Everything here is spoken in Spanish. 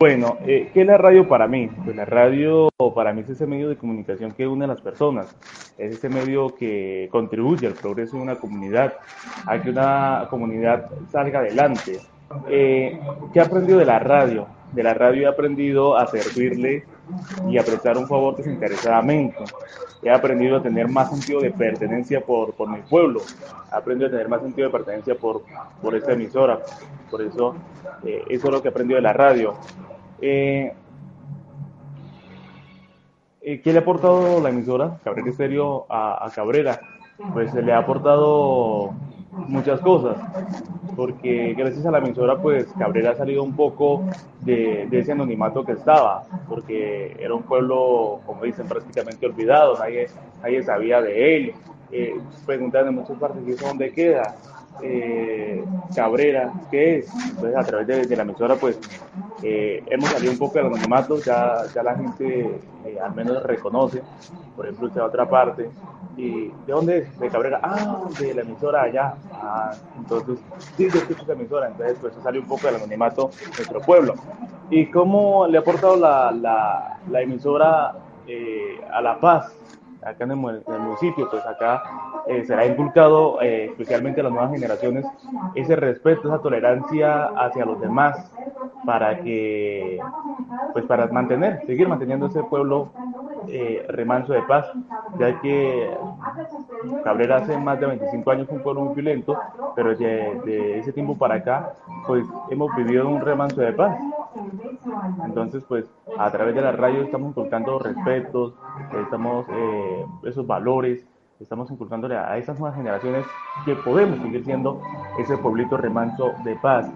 Bueno, eh, ¿qué es la radio para mí? Pues la radio para mí es ese medio de comunicación que une a las personas, es ese medio que contribuye al progreso de una comunidad, a que una comunidad salga adelante. Eh, ¿Qué he aprendido de la radio? De la radio he aprendido a servirle y a prestar un favor desinteresadamente. He aprendido a tener más sentido de pertenencia por, por mi pueblo. He aprendido a tener más sentido de pertenencia por, por esta emisora. Por eso, eh, eso es lo que he aprendido de la radio. Eh, eh, ¿Qué le ha aportado la emisora Cabrera Estéreo a, a Cabrera? Pues se le ha aportado muchas cosas, porque gracias a la emisora, pues Cabrera ha salido un poco de, ese anonimato que estaba, porque era un pueblo, como dicen, prácticamente olvidado, nadie, nadie sabía de él. Eh, preguntan en muchas partes, ¿y dónde queda? Eh, Cabrera, ¿qué es? Entonces, a través de la emisora, pues eh, hemos salido un poco del anonimato, ya, ya la gente eh, al menos reconoce, por ejemplo, usted a otra parte, y ¿de dónde es? De Cabrera, ah, de la emisora allá, ah, entonces, sí, yo escucho esa emisora, entonces pues eso sale un poco del anonimato de nuestro pueblo. ¿Y cómo le ha aportado la, la, la emisora eh, a la paz? acá en el, en el, municipio, pues acá eh, será inculcado, eh, especialmente a las nuevas generaciones, ese respeto, esa tolerancia hacia los demás, para que, pues para mantener, seguir manteniendo ese pueblo eh, remanso de paz, ya que Cabrera hace más de 25 años fue un pueblo muy violento, pero de, ese tiempo para acá, pues hemos vivido un remanso de paz. Entonces, pues a través de la radio estamos inculcando respetos, estamos eh, esos valores, estamos inculcándole a esas nuevas generaciones que podemos seguir siendo ese pueblito remanso de paz.